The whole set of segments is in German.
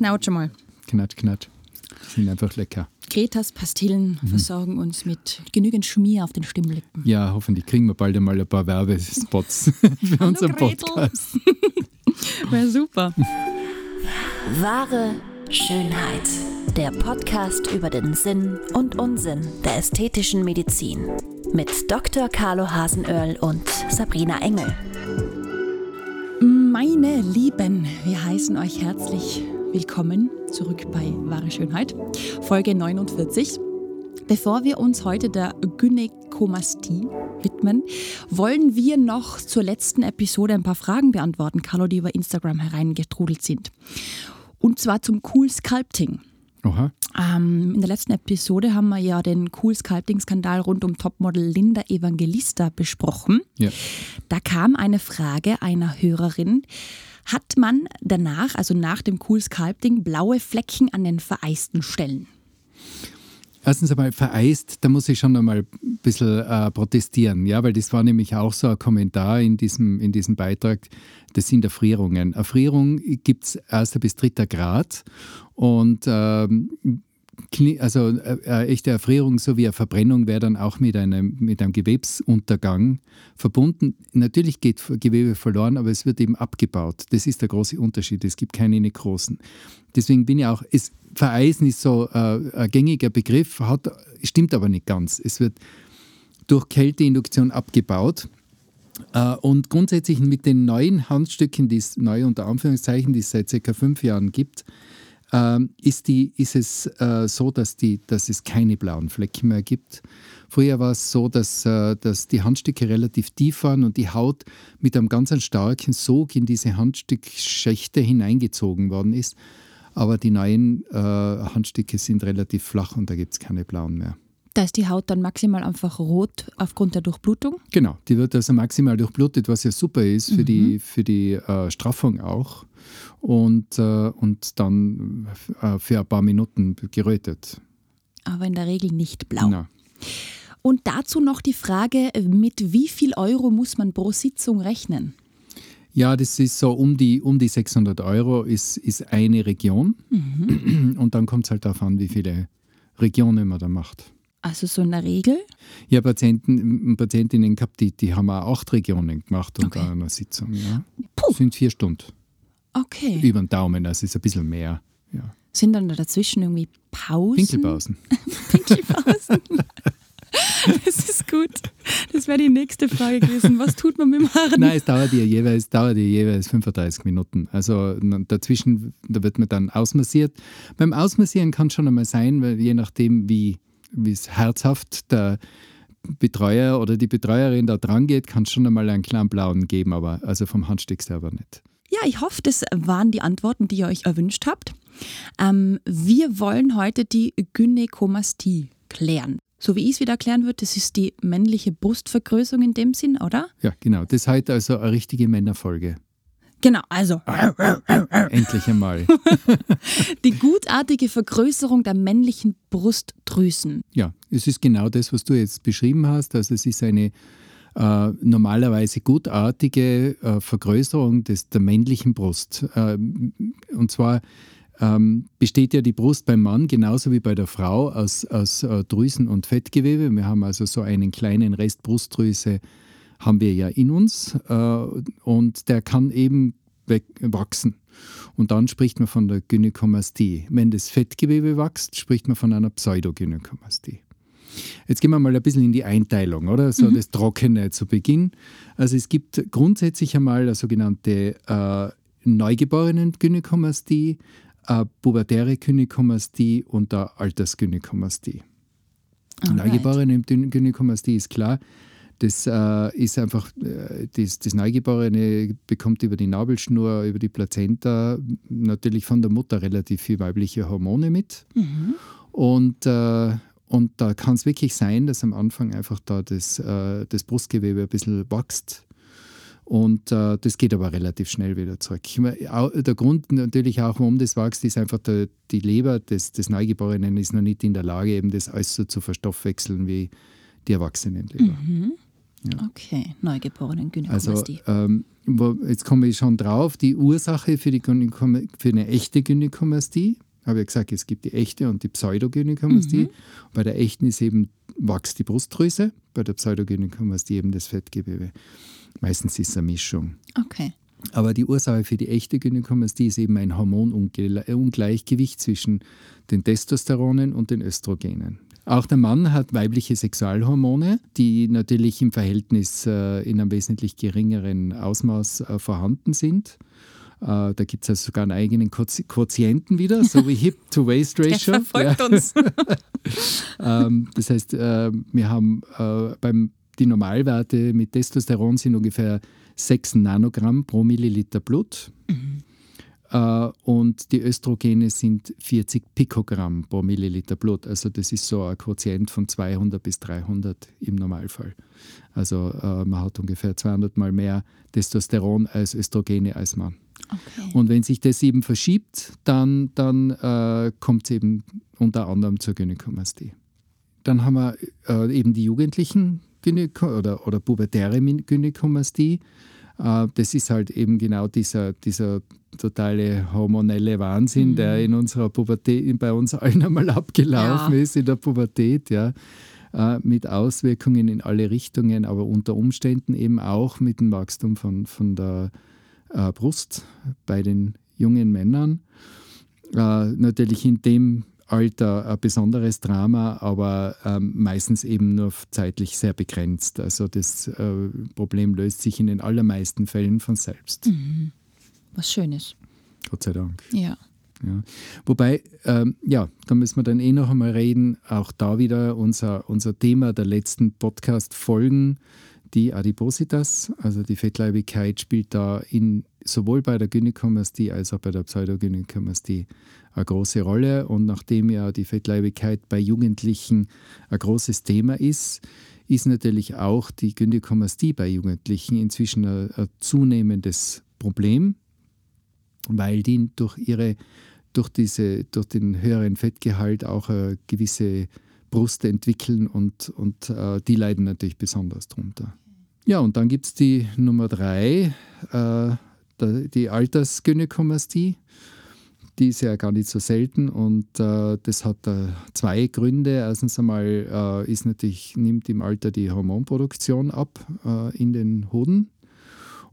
knautsch mal. Knatsch, knatsch. Sind einfach lecker. Gretas Pastillen Mhm. versorgen uns mit genügend Schmier auf den Stimmlippen. Ja, hoffentlich kriegen wir bald einmal ein paar Werbespots für unseren Gretel. Podcast. Wäre super. Wahre Schönheit. Der Podcast über den Sinn und Unsinn der ästhetischen Medizin. Mit Dr. Carlo Hasenöhrl und Sabrina Engel. Meine Lieben, wir heißen euch herzlich willkommen zurück bei Wahre Schönheit, Folge 49. Bevor wir uns heute der Gynäkomastie widmen, wollen wir noch zur letzten Episode ein paar Fragen beantworten, Carlo, die über Instagram hereingetrudelt sind. Und zwar zum Cool Sculpting. Ähm, in der letzten Episode haben wir ja den Cool Sculpting-Skandal rund um Topmodel Linda Evangelista besprochen. Ja. Da kam eine Frage einer Hörerin. Hat man danach, also nach dem Cool Sculpting, blaue Flecken an den vereisten Stellen? Erstens einmal vereist, da muss ich schon einmal ein bisschen äh, protestieren, ja, weil das war nämlich auch so ein Kommentar in diesem, in diesem Beitrag, das sind Erfrierungen. Erfrierung gibt es erster bis dritter Grad und ähm, also äh, äh, echte Erfrierung sowie eine Verbrennung wäre dann auch mit einem, mit einem Gewebsuntergang verbunden. Natürlich geht Gewebe verloren, aber es wird eben abgebaut. Das ist der große Unterschied. Es gibt keine Nekrosen. Deswegen bin ich auch, es, Vereisen ist so äh, ein gängiger Begriff, hat, stimmt aber nicht ganz. Es wird durch Kälteinduktion abgebaut. Äh, Und grundsätzlich mit den neuen Handstücken, die es neu unter Anführungszeichen, die es seit circa fünf Jahren gibt, ähm, ist, die, ist es äh, so, dass, die, dass es keine blauen Flecken mehr gibt. Früher war es so, dass, äh, dass die Handstücke relativ tief waren und die Haut mit einem ganz starken Sog in diese Handstückschächte hineingezogen worden ist. Aber die neuen äh, Handstücke sind relativ flach und da gibt es keine blauen mehr. Da ist die Haut dann maximal einfach rot aufgrund der Durchblutung. Genau, die wird also maximal durchblutet, was ja super ist für die, für die äh, Straffung auch. Und, äh, und dann äh, für ein paar Minuten gerötet. Aber in der Regel nicht blau. Na, Und dazu noch die Frage, mit wie viel Euro muss man pro Sitzung rechnen? Ja, das ist so um die, um die 600 Euro ist, ist eine Region. Und dann kommt es halt darauf an, wie viele Regionen man da macht. Also so in der Regel? Habe Patienten, Patientinnen gehabt, die, die haben auch acht Regionen gemacht unter Okay. einer Sitzung. Ja. Puh. Das sind vier Stunden. Okay. Über den Daumen, also ist ein bisschen mehr. Ja. Sind dann dazwischen irgendwie Pausen? Pinkelpausen. Pinkelpausen. Das ist gut. Das wäre die nächste Frage gewesen. Was tut man mit dem Haaren? Nein, es dauert ja jeweils, dauert ja jeweils 35 Minuten. Also dazwischen, da wird man dann ausmassiert. Beim Ausmassieren kann es schon einmal sein, weil je nachdem, wie wie es herzhaft der Betreuer oder die Betreuerin da dran geht, kann es schon einmal einen kleinen blauen geben, aber also vom Handstück selber nicht. Ja, ich hoffe, das waren die Antworten, die ihr euch erwünscht habt. Ähm, wir wollen heute die Gynäkomastie klären. So wie ich es wieder erklären würde, das ist die männliche Brustvergrößerung in dem Sinn, oder? Ja, genau. Das ist heute also eine richtige Männerfolge. Genau, also Endlich einmal. die gutartige Vergrößerung der männlichen Brustdrüsen. Ja, es ist genau das, was du jetzt beschrieben hast. Also es ist eine äh, normalerweise gutartige äh, Vergrößerung des, der männlichen Brust. Ähm, und zwar ähm, besteht ja die Brust beim Mann genauso wie bei der Frau aus, aus äh, Drüsen und Fettgewebe. Wir haben also so einen kleinen Rest Brustdrüse haben wir ja in uns äh, und der kann eben wachsen. Und dann spricht man von der Gynäkomastie. Wenn das Fettgewebe wächst, spricht man von einer Pseudogynäkomastie. Jetzt gehen wir mal ein bisschen in die Einteilung, oder? So das Trockene zu Beginn. Also es gibt grundsätzlich einmal eine sogenannte äh, Neugeborenen-Gynäkomastie, eine pubertäre Gynäkomastie und eine Altersgynäkomastie. Neugeborene Gynäkomastie ist klar, das äh, ist einfach, äh, das, das Neugeborene bekommt über die Nabelschnur, über die Plazenta natürlich von der Mutter relativ viel weibliche Hormone mit. Und, äh, und da kann es wirklich sein, dass am Anfang einfach da das, äh, das Brustgewebe ein bisschen wächst. Und äh, das geht aber relativ schnell wieder zurück. Ich meine, Der Grund natürlich auch, warum das wächst, ist einfach, der, die Leber des, des Neugeborenen ist noch nicht in der Lage, eben das alles so zu verstoffwechseln wie die Erwachsenenleber. Okay, neugeborenen Also Gynäkomastie. ähm, jetzt komme ich schon drauf, die Ursache für, die für eine echte Gynäkomastie, habe ich gesagt, es gibt die echte und die Pseudogynäkomastie. Mhm. Bei der echten ist eben, wächst die Brustdrüse, bei der Pseudogynäkomastie eben das Fettgewebe. Meistens ist es eine Mischung. Okay. Aber die Ursache für die echte Gynäkomastie ist eben ein Hormonungleichgewicht zwischen den Testosteronen und den Östrogenen. Auch der Mann hat weibliche Sexualhormone, die natürlich im Verhältnis äh, in einem wesentlich geringeren Ausmaß äh, vorhanden sind. Äh, da gibt es also sogar einen eigenen Quotienten wieder, so wie Hip-to-Waist-Ratio. Der verfolgt uns. ähm, das heißt, äh, wir haben äh, beim, die Normalwerte mit Testosteron sind ungefähr 6 Nanogramm pro Milliliter Blut. Mhm. Uh, und die Östrogene sind 40 Pikogramm pro Milliliter Blut. Also das ist so ein Quotient von 200 bis 300 im Normalfall. Also uh, man hat ungefähr 200 mal mehr Testosteron als Östrogene als Mann. Okay. Und wenn sich das eben verschiebt, dann, dann uh, kommt es eben unter anderem zur Gynäkomastie. Dann haben wir eben die jugendlichen Gynäko oder, oder pubertäre Gynäkomastie. Äh, das ist halt eben genau dieser, dieser totale hormonelle Wahnsinn, mhm. der in unserer Pubertät, bei uns allen einmal abgelaufen ja. ist, in der Pubertät, ja. Äh, mit Auswirkungen in alle Richtungen, aber unter Umständen eben auch mit dem Wachstum von, von der äh, Brust bei den jungen Männern. natürlich in dem Alter ein besonderes Drama, aber ähm, meistens eben nur zeitlich sehr begrenzt. Also das äh, Problem löst sich in den allermeisten Fällen von selbst. Mhm. Was Schönes. Gott sei Dank. Ja. Ja. Wobei, ähm, ja, da müssen wir dann eh noch einmal reden, auch da wieder unser, unser Thema der letzten Podcast-Folgen, die Adipositas, also die Fettleibigkeit, spielt da in, sowohl bei der Gynäkomastie als auch bei der Pseudogynäkomastie eine große Rolle. Und nachdem ja die Fettleibigkeit bei Jugendlichen ein großes Thema ist, ist natürlich auch die Gynäkomastie bei Jugendlichen inzwischen ein, ein zunehmendes Problem, weil die durch ihre durch, diese, durch den höheren Fettgehalt auch eine gewisse Brust entwickeln und, und äh, die leiden natürlich besonders darunter. Ja, und dann gibt es die Nummer drei, äh, die Altersgynäkomastie die ist ja gar nicht so selten und äh, das hat äh, zwei Gründe. Erstens einmal äh, ist natürlich, nimmt im Alter die Hormonproduktion ab äh, in den Hoden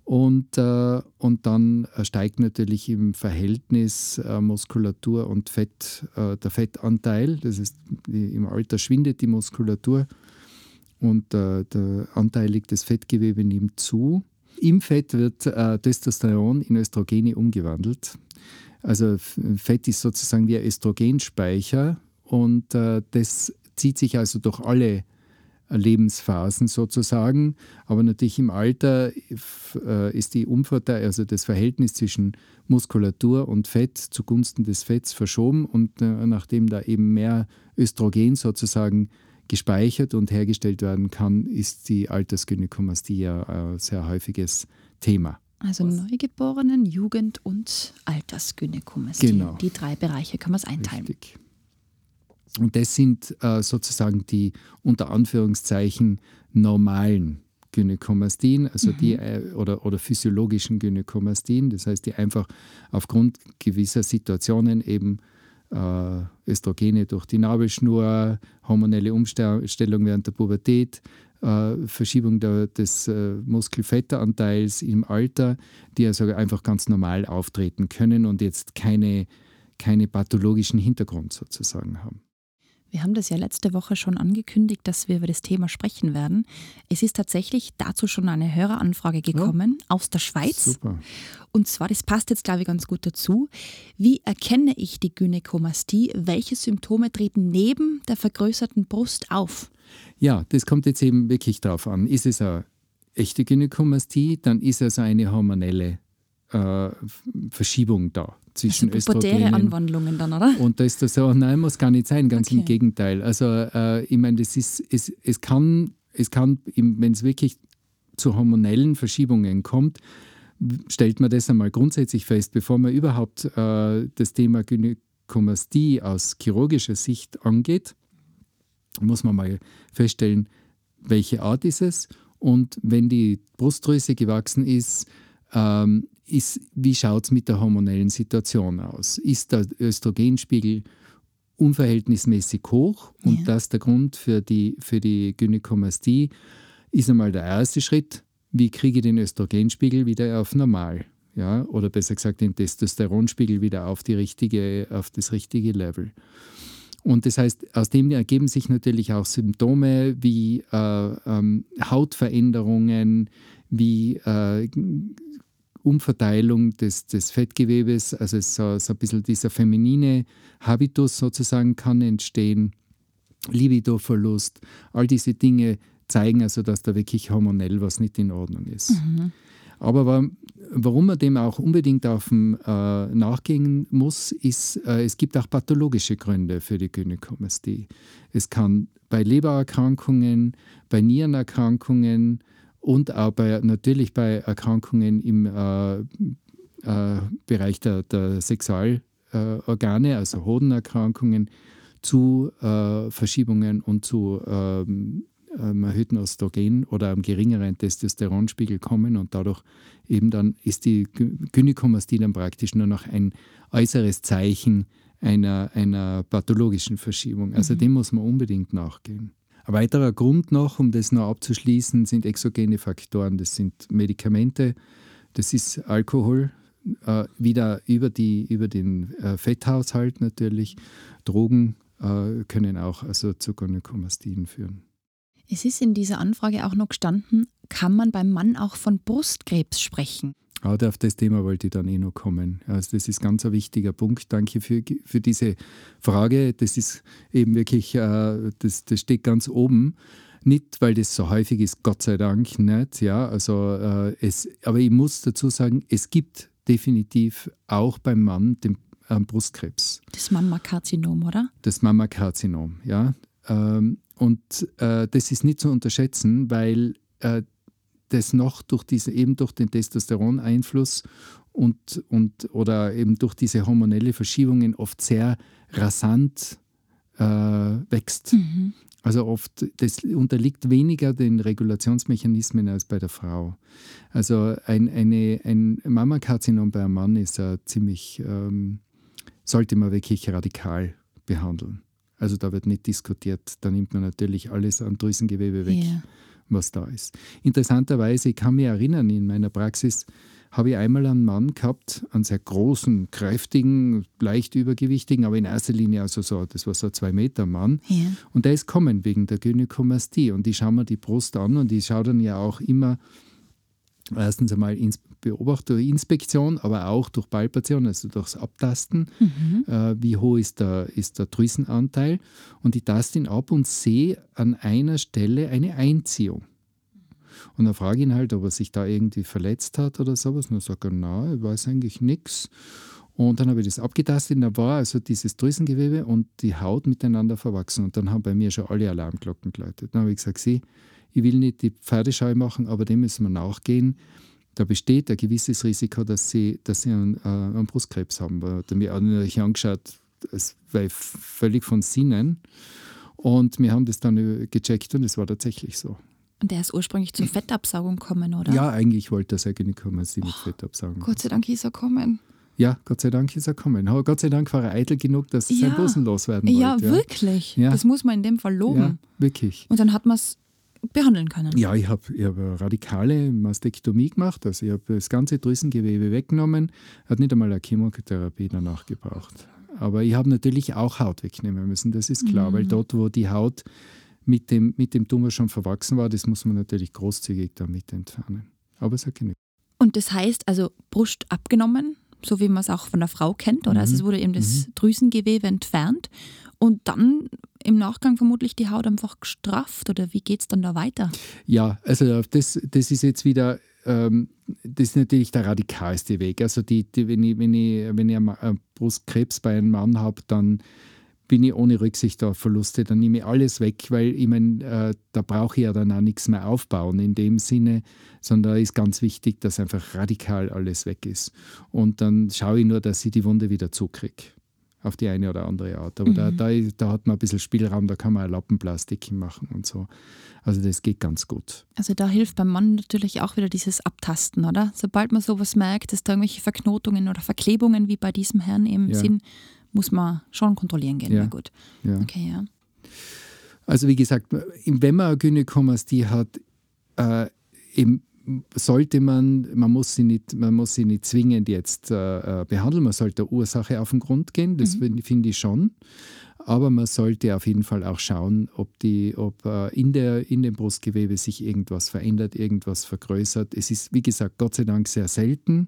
und, äh, und dann steigt natürlich im Verhältnis äh, Muskulatur und Fett der Fettanteil. Das ist, die, im Alter schwindet die Muskulatur und der Anteil des Fettgewebe nimmt zu. Im Fett wird Testosteron in Östrogene umgewandelt. Also Fett ist sozusagen wie ein Östrogenspeicher und äh, das zieht sich also durch alle Lebensphasen sozusagen. Aber natürlich im Alter äh, ist die Umverteilung, also das Verhältnis zwischen Muskulatur und Fett zugunsten des Fetts verschoben und äh, nachdem da eben mehr Östrogen sozusagen gespeichert und hergestellt werden kann, ist die Altersgynäkomastie ja ein sehr häufiges Thema. Also Was? Neugeborenen, Jugend und Altersgynäkomastie. Genau. Die drei Bereiche kann man es einteilen. Richtig. Und das sind äh, sozusagen die unter Anführungszeichen normalen Gynäkomastien, also mhm. die äh, oder, oder physiologischen Gynäkomastien, das heißt, die einfach aufgrund gewisser Situationen eben äh, Östrogene durch die Nabelschnur, hormonelle Umstellung während der Pubertät, äh, Verschiebung der, des äh, Muskelfettanteils im Alter, die also einfach ganz normal auftreten können und jetzt keine, keine pathologischen Hintergrund sozusagen haben. Wir haben das ja letzte Woche schon angekündigt, dass wir über das Thema sprechen werden. Es ist tatsächlich dazu schon eine Höreranfrage gekommen ja. aus der Schweiz. Super. Und zwar, das passt jetzt, glaube ich, ganz gut dazu. Wie erkenne ich die Gynäkomastie? Welche Symptome treten neben der vergrößerten Brust auf? Ja, das kommt jetzt eben wirklich darauf an. Ist es eine echte Gynäkomastie, dann ist es eine hormonelle äh, Verschiebung da zwischen also Östrogenen. Anwandlungen dann, oder? Und da ist das so, nein, muss gar nicht sein, ganz okay. im Gegenteil. Also äh, ich meine, das ist, es, es kann, es kann wenn es wirklich zu hormonellen Verschiebungen kommt, stellt man das einmal grundsätzlich fest, bevor man überhaupt äh, das Thema Gynäkomastie aus chirurgischer Sicht angeht muss man mal feststellen, welche Art ist es und wenn die Brustdrüse gewachsen ist, ähm, ist, wie schaut es mit der hormonellen Situation aus? Ist der Östrogenspiegel unverhältnismäßig hoch und ja. das der Grund für die, für die Gynäkomastie, ist einmal der erste Schritt, wie kriege ich den Östrogenspiegel wieder auf normal? Ja, oder besser gesagt den Testosteronspiegel wieder auf, die richtige, auf das richtige Level. Und das heißt, aus dem ergeben sich natürlich auch Symptome wie äh, ähm, Hautveränderungen, wie äh, Umverteilung des, des Fettgewebes, also so, so ein bisschen dieser feminine Habitus sozusagen kann entstehen, Libidoverlust, all diese Dinge zeigen also, dass da wirklich hormonell was nicht in Ordnung ist. Mhm. Aber warum man dem auch unbedingt auf dem, äh, nachgehen muss, ist, äh, es gibt auch pathologische Gründe für die Gynäkomastie. Es kann bei Lebererkrankungen, bei Nierenerkrankungen und auch bei, natürlich bei Erkrankungen im äh, äh Bereich der, der Sexualorgane, also Hodenerkrankungen, zu äh, Verschiebungen und zu ähm, ähm, erhöhten Östrogen oder einem geringeren Testosteronspiegel kommen und dadurch eben dann ist die Gynäkomastie dann praktisch nur noch ein äußeres Zeichen einer, einer pathologischen Verschiebung. Also mhm. dem muss man unbedingt nachgehen. Ein weiterer Grund noch, um das noch abzuschließen, sind exogene Faktoren. Das sind Medikamente, das ist Alkohol, äh, wieder über, die, über den äh, Fetthaushalt natürlich. Drogen äh, können auch also zu Gynäkomastien führen. Es ist in dieser Anfrage auch noch gestanden, kann man beim Mann auch von Brustkrebs sprechen? Ah, auf das Thema wollte ich dann eh noch kommen. Also das ist ganz ein wichtiger Punkt. Danke für, für diese Frage. Das ist eben wirklich, äh, das, das steht ganz oben. Nicht, weil das so häufig ist, Gott sei Dank nicht. Ja, also, äh, es, aber ich muss dazu sagen, es gibt definitiv auch beim Mann den äh, Brustkrebs. Das Mammakarzinom, oder? Das Mammakarzinom, ja. Ähm, und äh, das ist nicht zu unterschätzen, weil äh, das noch durch diese, eben durch den Testosteroneinfluss und, und oder eben durch diese hormonelle Verschiebungen oft sehr rasant äh, wächst. Mhm. Also oft, das unterliegt weniger den Regulationsmechanismen als bei der Frau. Also ein, eine, ein Mammakarzinom bei einem Mann ist ja ziemlich, ähm, sollte man wirklich radikal behandeln. Also da wird nicht diskutiert. Da nimmt man natürlich alles an Drüsengewebe weg, yeah. Was da ist. Interessanterweise, ich kann mich erinnern, in meiner Praxis habe ich einmal einen Mann gehabt, einen sehr großen, kräftigen, leicht übergewichtigen, aber in erster Linie also so, das war so ein zwei Meter Mann. Yeah. Und der ist kommen wegen der Gynäkomastie. Und ich schaue mir die Brust an und ich schaue dann ja auch immer erstens einmal ins beobachte durch Inspektion, aber auch durch Palpation, also durchs Abtasten, mhm. äh, wie hoch ist der, ist der Drüsenanteil. Und ich taste ihn ab und sehe an einer Stelle eine Einziehung. Und dann frage ich ihn halt, ob er sich da irgendwie verletzt hat oder sowas. Und dann sagt er, nein, ich weiß eigentlich nichts. Und dann habe ich das abgetastet und da war also dieses Drüsengewebe und die Haut miteinander verwachsen. Und dann haben bei mir schon alle Alarmglocken geläutet. Dann habe ich gesagt, sie, ich will nicht die Pferdescheu machen, aber dem müssen wir nachgehen da besteht ein gewisses Risiko, dass sie, dass sie einen, äh, einen Brustkrebs haben. Da hat mir natürlich angeschaut, es war völlig von Sinnen. Und wir haben das dann gecheckt und es war tatsächlich so. Und der ist ursprünglich zur Fettabsaugung gekommen, oder? Ja, eigentlich wollte er sehr gerne kommen, sie mit oh, Fettabsaugen. Gott sei Dank ist er gekommen. Ja, Gott sei Dank ist er gekommen. Aber Gott sei Dank war er eitel genug, dass er ja. seinen Busen loswerden wollte. Ja, wirklich. Ja. Das muss man in dem Fall loben. Ja, wirklich. Und dann hat man es behandeln können? Ja, ich habe ich hab eine radikale Mastektomie gemacht. Also ich habe das ganze Drüsengewebe weggenommen. Hat nicht einmal eine Chemotherapie danach gebraucht. Aber ich habe natürlich auch Haut wegnehmen müssen, das ist klar, mhm. weil dort, wo die Haut mit dem, mit dem Tumor schon verwachsen war, das muss man natürlich großzügig damit entfernen. Aber es hat genügt. Und das heißt also Brust abgenommen, so wie man es auch von der Frau kennt, oder? Mhm. Also es wurde eben das mhm. Drüsengewebe entfernt und dann im Nachgang vermutlich die Haut einfach gestrafft oder wie geht es dann da weiter? Ja, also das, das ist jetzt wieder, ähm, das ist natürlich der radikalste Weg. Also die, die, wenn, ich, wenn, ich, wenn ich Brustkrebs bei einem Mann habe, dann bin ich ohne Rücksicht auf Verluste, dann nehme ich alles weg, weil ich meine, äh, da brauche ich ja dann auch nichts mehr aufbauen in dem Sinne, sondern da ist ganz wichtig, dass einfach radikal alles weg ist. Und dann schaue ich nur, dass ich die Wunde wieder zukriege. auf die eine oder andere Art. Aber mhm. da, da, da, hat man ein bisschen Spielraum, da kann man Lappenplastik machen und so. Also das geht ganz gut. Also da hilft beim Mann natürlich auch wieder dieses Abtasten, oder? Sobald man sowas merkt, dass da irgendwelche Verknotungen oder Verklebungen wie bei diesem Herrn eben ja. sind, muss man schon kontrollieren gehen. Ja. Gut. Ja. Okay, ja. Also wie gesagt, wenn man eine Gynäkomastie hat, äh, eben sollte man, man muss sie nicht, man muss sie nicht zwingend jetzt äh, äh behandeln, man sollte der Ursache auf den Grund gehen, das mhm. finde ich schon. Aber man sollte auf jeden Fall auch schauen, ob, die, ob äh, in, der, in dem Brustgewebe sich irgendwas verändert, irgendwas vergrößert. Es ist, wie gesagt, Gott sei Dank sehr selten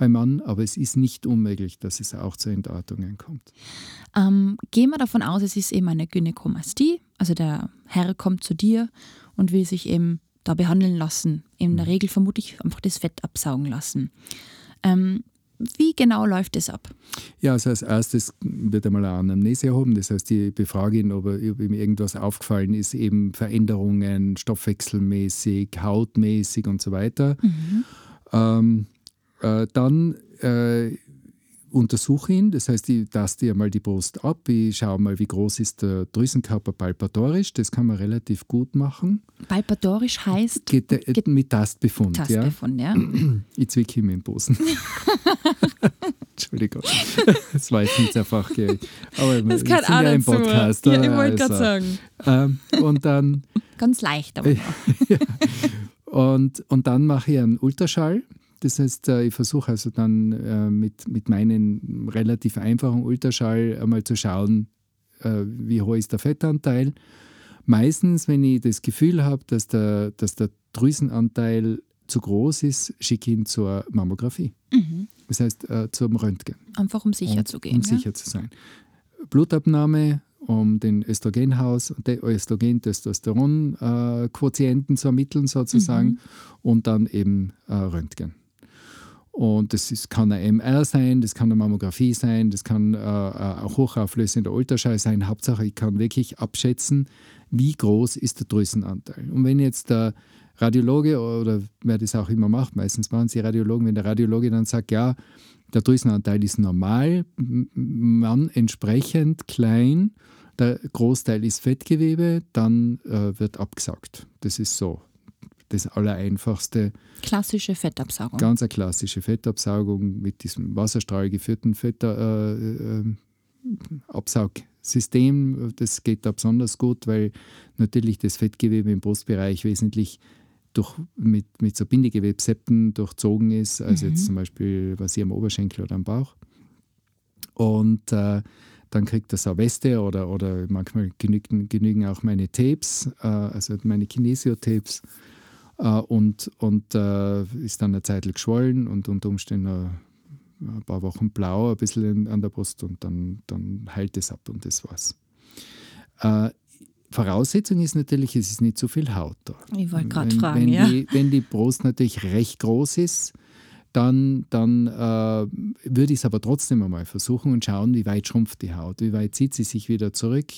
beim Mann, aber es ist nicht unmöglich, dass es auch zu Entartungen kommt. Ähm, gehen wir davon aus, es ist eben eine Gynäkomastie, also der Herr kommt zu dir und will sich eben da behandeln lassen. In der mhm. Regel vermutlich einfach das Fett absaugen lassen. Ähm, wie genau läuft es ab? Ja, also als erstes wird einmal eine Anamnese erhoben. Das heißt, die befragen, ob, ob ihm irgendwas aufgefallen ist, eben Veränderungen stoffwechselmäßig, hautmäßig und so weiter. Mhm. Ähm, äh, dann äh, untersuche ihn, das heißt, ich taste ja mal die Brust ab, ich schaue mal, wie groß ist der Drüsenkörper palpatorisch, das kann man relativ gut machen. Palpatorisch heißt? Geht, äh, geht mit Tastbefund, Tastbefund, ja. ja. Ich zwicke ihm den Busen. Entschuldigung, das war jetzt nicht sehr fachgerecht. Aber das kann auch ja im Podcast. Ja, ich wollte also. gerade sagen. Ähm, und dann... Ganz leicht, aber ja. und, und dann mache ich einen Ultraschall das heißt, äh, ich versuche also dann äh, mit, mit meinem relativ einfachen Ultraschall einmal zu schauen, äh, wie hoch ist der Fettanteil. Meistens, wenn ich das Gefühl habe, dass der, dass der Drüsenanteil zu groß ist, schicke ich ihn zur Mammographie. Mhm. Das heißt, zum Röntgen. Einfach um sicher Und, zu gehen. Um ja? sicher zu sein. Blutabnahme, um den Östrogenhaus, Östrogen-Testosteron-Quotienten zu ermitteln sozusagen mhm. und dann eben Röntgen. Und das ist, kann eine MR sein, das kann eine Mammographie sein, das kann äh, äh, auch hochauflösender Ultraschall sein. Hauptsache, ich kann wirklich abschätzen, wie groß ist der Drüsenanteil. Und wenn jetzt der Radiologe oder wer das auch immer macht, meistens machen sie Radiologen, wenn der Radiologe dann sagt, ja, der Drüsenanteil ist normal, man entsprechend klein, der Großteil ist Fettgewebe, dann äh, wird abgesagt. Das ist so das Allereinfachste. Klassische Fettabsaugung. Ganz eine klassische Fettabsaugung mit diesem wasserstrahlgeführten Fettabsaugsystem. Äh, äh, das geht da besonders gut, weil natürlich das Fettgewebe im Brustbereich wesentlich durch, mit, mit so Bindegewebsepten durchzogen ist, also mhm. jetzt zum Beispiel was hier am Oberschenkel oder am Bauch. Und äh, dann kriegt das eine Weste oder, oder manchmal genügen, genügen auch meine Tapes, äh, also meine Kinesio-Tapes und, und äh, ist dann eine Zeit geschwollen und unter Umständen ein paar Wochen blau, ein bisschen an der Brust und dann, dann heilt es ab und das war's. Äh, Voraussetzung ist natürlich, es ist nicht zu viel Haut da. Ich wollte gerade fragen, wenn ja. Die, wenn die Brust natürlich recht groß ist, dann, dann äh, würde ich es aber trotzdem einmal versuchen und schauen, wie weit schrumpft die Haut, wie weit zieht sie sich wieder zurück,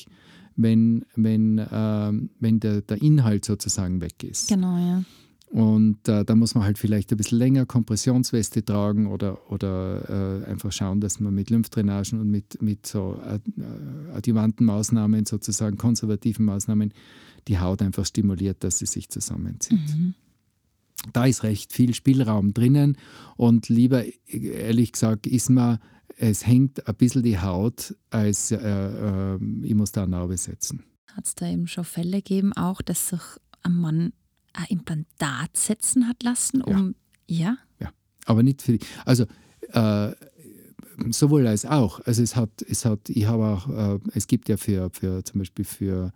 wenn, wenn, äh, wenn der, der Inhalt sozusagen weg ist. Genau, ja. Und äh, da muss man halt vielleicht ein bisschen länger Kompressionsweste tragen oder, oder äh, einfach schauen, dass man mit Lymphdrainagen und mit, mit so äh, adjuvanten Maßnahmen, sozusagen konservativen Maßnahmen, die Haut einfach stimuliert, dass sie sich zusammenzieht. Mhm. Da ist recht viel Spielraum drinnen und lieber, ehrlich gesagt, ist man es hängt ein bisschen die Haut, als äh, äh, ich muss da eine Narbe setzen. Hat es da eben schon Fälle gegeben, auch, dass sich ein Mann ein Implantat setzen hat lassen, um. Ja? Ja, ja. aber nicht für die. Also, äh, sowohl als auch. Also, es hat, es hat, ich habe auch, äh, es gibt ja für, für zum Beispiel für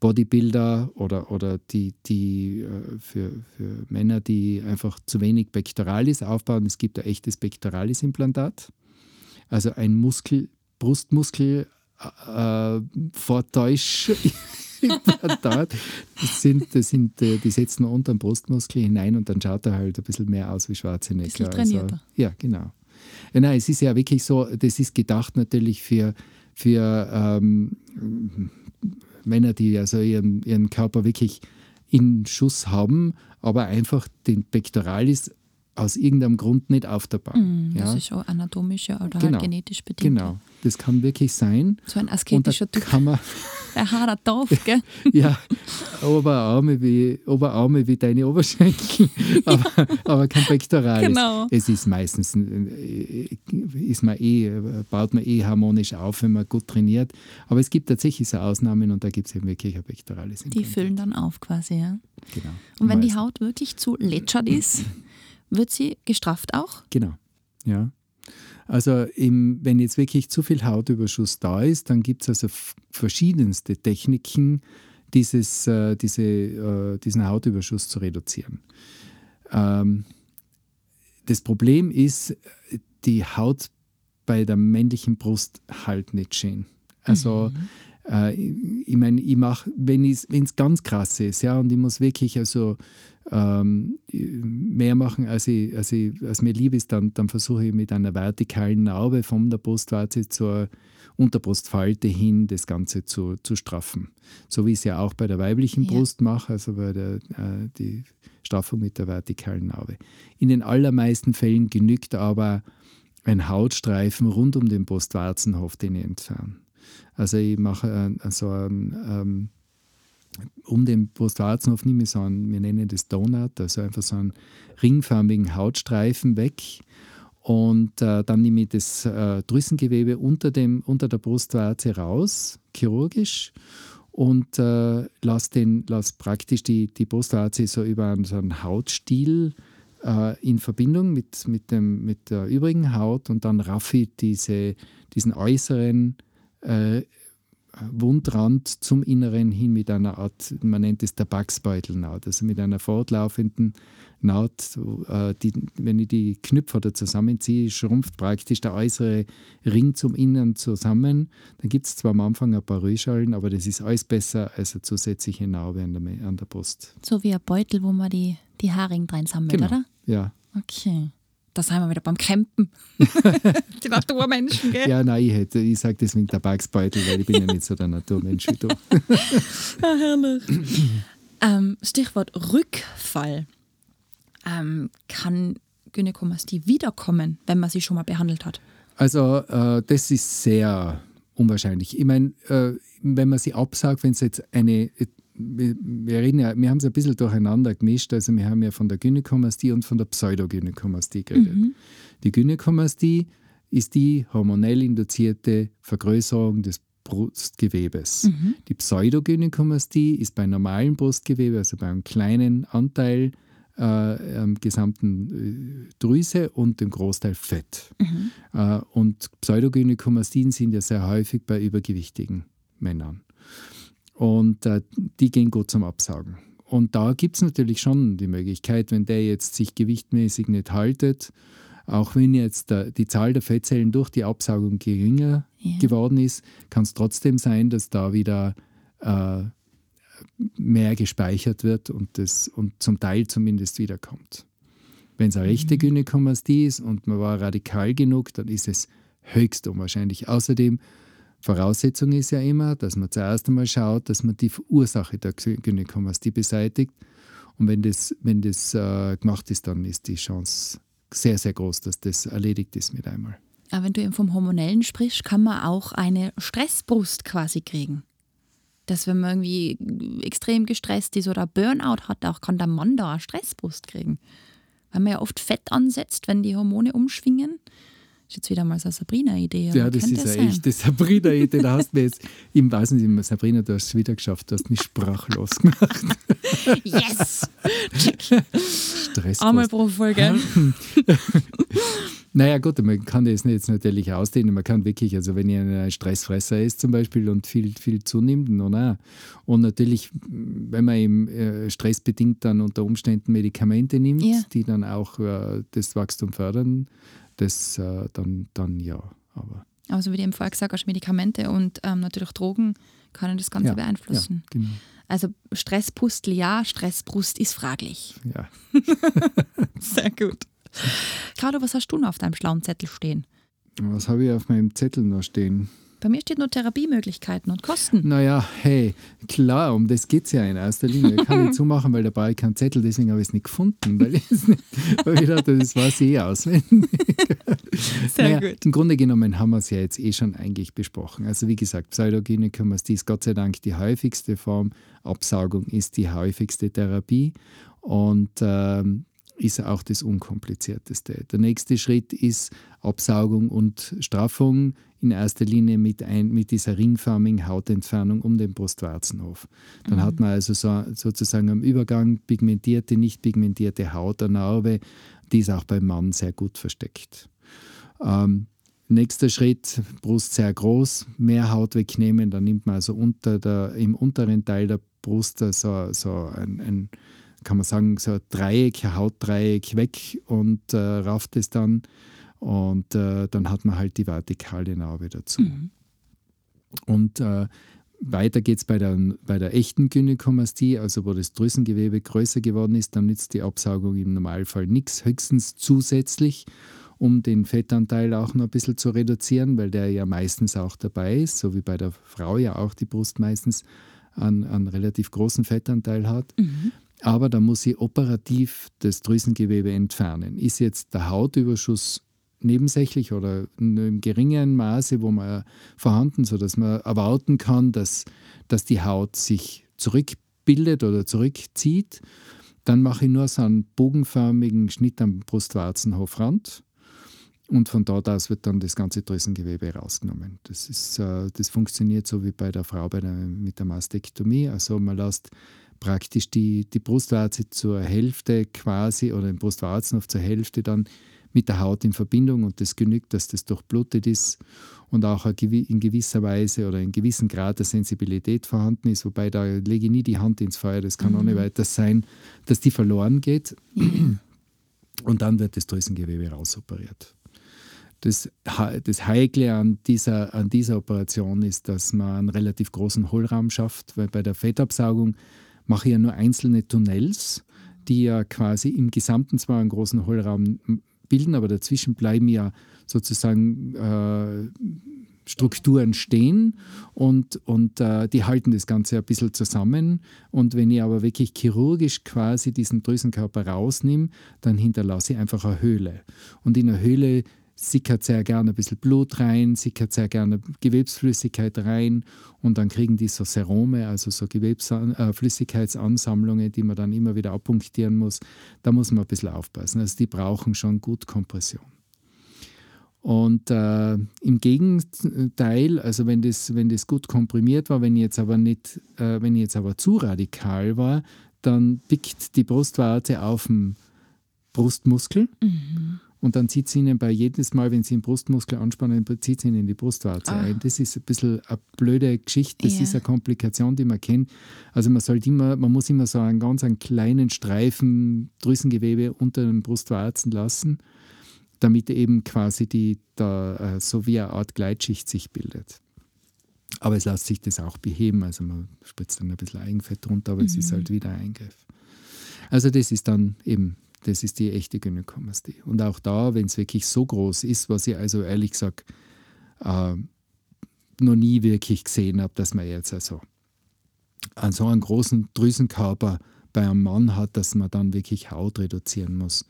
Bodybuilder oder, oder die, die äh, für, für Männer, die einfach zu wenig Pectoralis aufbauen, es gibt ein echtes Pectoralis-Implantat also ein Muskel, Brustmuskel äh, Vortäusch-Implantat. Das sind, das sind, äh, die setzen unter den Brustmuskel hinein und dann schaut er halt ein bisschen mehr aus wie Schwarzenegger. Also, ja, genau. Ja, nein, es ist ja wirklich so, das ist gedacht natürlich für, für ähm, Männer, die also ihren, ihren Körper wirklich in Schuss haben, aber einfach den Pectoralis aus irgendeinem Grund nicht auftabbar. Mhm, ja? Das ist schon anatomisch oder Genau. halt genetisch bedingt. Genau, das kann wirklich sein. So ein asketischer Typ. kann man, Der Hader drauf, gell? ja, Oberarme wie, Oberarme wie deine Oberschenkel, aber, aber kein Pektoralis. Genau. Es ist meistens, äh, ist man eh, baut man eh harmonisch auf, wenn man gut trainiert. Aber es gibt tatsächlich so Ausnahmen und da gibt es eben wirklich ein Pektoralis. Die füllen dann auf quasi, ja. Genau. Und wenn die. Haut wirklich zu lätschert ist, wird sie gestrafft auch? Genau, ja. Also im, wenn jetzt wirklich zu viel Hautüberschuss da ist, dann gibt es also verschiedenste Techniken, dieses, äh, diese, äh, diesen Hautüberschuss zu reduzieren. Ähm, das Problem ist, die Haut bei der männlichen Brust halt nicht schön. Also äh, ich ich meine, ich mache, wenn es ganz krass ist, ja, und ich muss wirklich also ähm, mehr machen, als, ich, als, ich, als mir lieb ist, dann, dann versuche ich mit einer vertikalen Narbe von der Brustwarze zur Unterbrustfalte hin das Ganze zu, zu straffen. So wie ich es ja auch bei der weiblichen Ja. Brust mache, also bei der äh, die Straffung mit der vertikalen Narbe. In den allermeisten Fällen genügt aber ein Hautstreifen rund um den Brustwarzenhof, den ich entferne. Also ich mache äh, so ein, ähm, um den Brustwarzenhof nehme ich so einen, wir nennen das Donut, also einfach so einen ringförmigen Hautstreifen weg. Und äh, dann nehme ich das äh, Drüsengewebe unter, dem, unter der Brustwarze raus, chirurgisch, und äh, lass, den, praktisch die, die Brustwarze so über einen, so einen Hautstiel äh, in Verbindung mit, mit, dem, mit der übrigen Haut und dann raffe ich diese, diesen äußeren äh, Wundrand zum Inneren hin mit einer Art, man nennt es Tabaksbeutelnaht, also mit einer fortlaufenden Naht, äh, die, wenn ich die Knöpfe da zusammenziehe, schrumpft praktisch der äußere Ring zum Innern zusammen. Dann gibt es zwar am Anfang ein paar Rührschalen, aber das ist alles besser als eine zusätzliche Narbe an der, an der Brust. So wie ein Beutel, wo man die, die Haarigen drin sammelt, Genau. oder? Ja. Okay. Da sind wir wieder beim Campen. die Naturmenschen, gell? Ja, nein, ich, hätte- ich sage deswegen Tabaksbeutel, weil ich bin ja nicht so der Naturmensch wie du. Ah, herrlich. ähm, Stichwort Rückfall. Ähm, kann Gynäkomastie wiederkommen, wenn man sie schon mal behandelt hat? Also äh, das ist sehr unwahrscheinlich. Ich meine, äh, wenn man sie absagt, wenn es jetzt eine, wir, wir reden ja, wir haben es ein bisschen durcheinander gemischt, also wir haben ja von der Gynäkomastie und von der Pseudogynäkomastie geredet. Die Gynäkomastie ist die hormonell induzierte Vergrößerung des Brustgewebes. Die Pseudogynäkomastie ist bei normalem Brustgewebe, also bei einem kleinen Anteil äh, am gesamten äh, Drüse und dem Großteil Fett. Äh, und Pseudogynäkomastien sind ja sehr häufig bei übergewichtigen Männern. Und äh, die gehen gut zum Absaugen. Und da gibt es natürlich schon die Möglichkeit, wenn der jetzt sich gewichtmäßig nicht haltet, auch wenn jetzt der, die Zahl der Fettzellen durch die Absaugung geringer Ja. geworden ist, kann es trotzdem sein, dass da wieder äh, mehr gespeichert wird und, das, und zum Teil zumindest wiederkommt. Wenn es eine rechte Gynäkomastie ist und man war radikal genug, dann ist es höchst unwahrscheinlich. Außerdem, Voraussetzung ist ja immer, dass man zuerst einmal schaut, dass man die Ursache der Gyn- Gynäkomastie beseitigt. Und wenn das, wenn das äh, gemacht ist, dann ist die Chance sehr, sehr groß, dass das erledigt ist mit einmal. Aber wenn du eben vom Hormonellen sprichst, kann man auch eine Stressbrust quasi kriegen. Dass wenn man irgendwie extrem gestresst ist oder Burnout hat, auch kann der Mann da eine Stressbrust kriegen. Weil man ja oft Fett ansetzt, wenn die Hormone umschwingen. Ist jetzt wieder mal so eine Sabrina-Idee. Ja, das ist ja sein. echt das Sabrina-Idee. Da hast du mir jetzt, ich weiß nicht, Sabrina, du hast es wieder geschafft, du hast mich sprachlos gemacht. Yes! Stress. Einmal pro Folge. Naja, gut, man kann das jetzt natürlich ausdehnen. Man kann wirklich, also wenn ihr ein Stressfresser ist zum Beispiel und viel, viel zunimmt, na. und natürlich, wenn man eben äh, stressbedingt dann unter Umständen Medikamente nimmt, Ja. die dann auch äh, das Wachstum fördern, das äh, dann, dann ja. Aber Also wie du eben vorher gesagt hast, Medikamente und ähm, natürlich Drogen können das Ganze ja, beeinflussen. Ja, genau. Also Stresspustel ja, Stressbrust ist fraglich. Ja. Sehr gut. Carlo, was hast du noch auf deinem schlauen Zettel stehen? Was habe ich auf meinem Zettel noch stehen? Bei mir steht nur Therapiemöglichkeiten und Kosten. Naja, hey, klar, um das geht es ja in erster Linie. Ich kann nicht zumachen, weil dabei kein Zettel, deswegen habe ich es nicht gefunden, weil ich, nicht, weil ich dachte, das war eh auswendig. Sehr naja, gut. Im Grunde genommen haben wir es ja jetzt eh schon eigentlich besprochen. Also wie gesagt, Pseudogynäkomastie ist Gott sei Dank die häufigste Form. Absaugung ist die häufigste Therapie und ähm, ist auch das unkomplizierteste. Der nächste Schritt ist Absaugung und Straffung in erster Linie mit, ein, mit dieser ringförmigen Hautentfernung um den Brustwarzenhof. Dann mhm. hat man also so, sozusagen am Übergang pigmentierte, nicht pigmentierte Haut, eine Narbe, die ist auch beim Mann sehr gut versteckt. Ähm, nächster Schritt, Brust sehr groß, mehr Haut wegnehmen, dann nimmt man also unter der, im unteren Teil der Brust so, so ein, ein kann man sagen, so ein Dreieck, ein Hautdreieck weg und äh, rafft es dann. Und äh, dann hat man halt die vertikale Narbe dazu. Mhm. Und äh, weiter geht es bei der, bei der echten Gynäkomastie, also wo das Drüsengewebe größer geworden ist, dann nützt die Absaugung im Normalfall nichts, höchstens zusätzlich, um den Fettanteil auch noch ein bisschen zu reduzieren, weil der ja meistens auch dabei ist, so wie bei der Frau ja auch die Brust meistens einen, einen relativ großen Fettanteil hat. Mhm aber da muss ich operativ das Drüsengewebe entfernen. Ist jetzt der Hautüberschuss nebensächlich oder in einem geringen Maße, wo man vorhanden, sodass man erwarten kann, dass, dass die Haut sich zurückbildet oder zurückzieht, dann mache ich nur so einen bogenförmigen Schnitt am Brustwarzenhofrand und von dort aus wird dann das ganze Drüsengewebe rausgenommen. Das, ist, äh, das funktioniert so wie bei der Frau bei der, mit der Mastektomie. Also man lässt praktisch die, die Brustwarze zur Hälfte quasi oder den Brustwarzenhof zur Hälfte dann mit der Haut in Verbindung und das genügt, dass das durchblutet ist und auch in gewisser Weise oder in gewissem Grad der Sensibilität vorhanden ist, wobei da lege ich nie die Hand ins Feuer, das kann mhm. mhm. weiter sein, dass die verloren geht und dann wird das Drüsengewebe rausoperiert. Das, das Heikle an dieser, an dieser Operation ist, dass man einen relativ großen Hohlraum schafft, weil bei der Fettabsaugung mache ja nur einzelne Tunnels, die ja quasi im Gesamten zwar einen großen Hohlraum bilden, aber dazwischen bleiben ja sozusagen äh, Strukturen stehen und, und äh, die halten das Ganze ein bisschen zusammen. Und wenn ich aber wirklich chirurgisch quasi diesen Drüsenkörper rausnehme, dann hinterlasse ich einfach eine Höhle. Und in der Höhle sickert sehr gerne ein bisschen Blut rein, sickert sehr gerne Gewebsflüssigkeit rein und dann kriegen die so Serome, also so Gewebsflüssigkeitsansammlungen, äh, die man dann immer wieder abpunktieren muss. Da muss man ein bisschen aufpassen. Also die brauchen schon gut Kompression. Und äh, im Gegenteil, also wenn das, wenn das gut komprimiert war, wenn jetzt aber nicht, äh, wenn jetzt aber zu radikal war, dann pickt die Brustwarze auf dem Brustmuskel. Mhm und dann zieht sie ihnen bei jedes Mal, wenn sie den Brustmuskel anspannen, zieht sie ihnen in die Brustwarze ah. ein. Das ist ein bisschen eine blöde Geschichte, das ja. ist eine Komplikation, die man kennt. Also man sollte immer, man muss immer so einen ganz einen kleinen Streifen Drüsengewebe unter den Brustwarzen lassen, damit eben quasi die, da, äh, so wie eine Art Gleitschicht sich bildet. Aber es lässt sich das auch beheben, also man spritzt dann ein bisschen Eigenfett drunter, aber mhm. es ist mhm. halt wieder ein Eingriff. Also das ist dann eben das ist die echte Gynäkomastie. Und auch da, wenn es wirklich so groß ist, was ich also ehrlich gesagt äh, noch nie wirklich gesehen habe, dass man jetzt also an so einen großen Drüsenkörper bei einem Mann hat, dass man dann wirklich Haut reduzieren muss.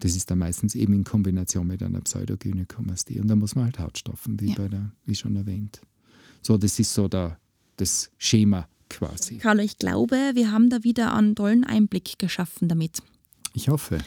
Das ist dann meistens eben in Kombination mit einer Pseudogynäkomastie. Und da muss man halt Haut stoffen, wie, ja. bei der, wie schon erwähnt. So, das ist so der, das Schema quasi. Carlo, ich glaube, wir haben da wieder einen tollen Einblick geschaffen damit. Ich hoffe.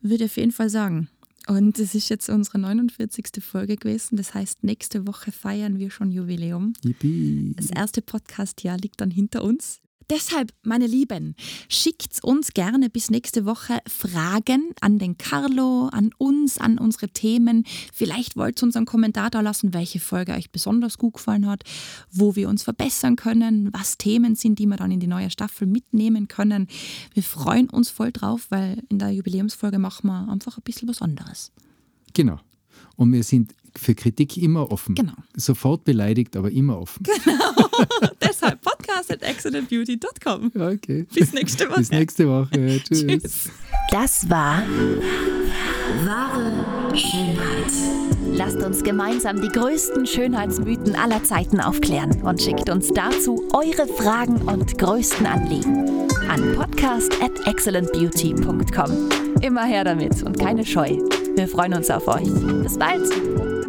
Würde ich auf jeden Fall sagen. Und es ist jetzt unsere 49. Folge gewesen. Das heißt, nächste Woche feiern wir schon Jubiläum. Yippie. Das erste Podcast-Jahr liegt dann hinter uns. Deshalb, meine Lieben, schickt uns gerne bis nächste Woche Fragen an den Carlo, an uns, an unsere Themen. Vielleicht wollt ihr uns einen Kommentar da lassen, welche Folge euch besonders gut gefallen hat, wo wir uns verbessern können, was Themen sind, die wir dann in die neue Staffel mitnehmen können. Wir freuen uns voll drauf, weil in der Jubiläumsfolge machen wir einfach ein bisschen was anderes. Genau. Und wir sind für Kritik immer offen. Genau. Sofort beleidigt, aber immer offen. Genau. Deshalb podcast at excellentbeauty.com. Okay. Bis nächste Woche. Bis nächste Woche. Tschüss. Tschüss. Das war wahre Schönheit. Lasst uns gemeinsam die größten Schönheitsmythen aller Zeiten aufklären und schickt uns dazu eure Fragen und größten Anliegen an podcast at excellentbeauty.com. Immer her damit und keine Scheu. Wir freuen uns auf euch. Bis bald!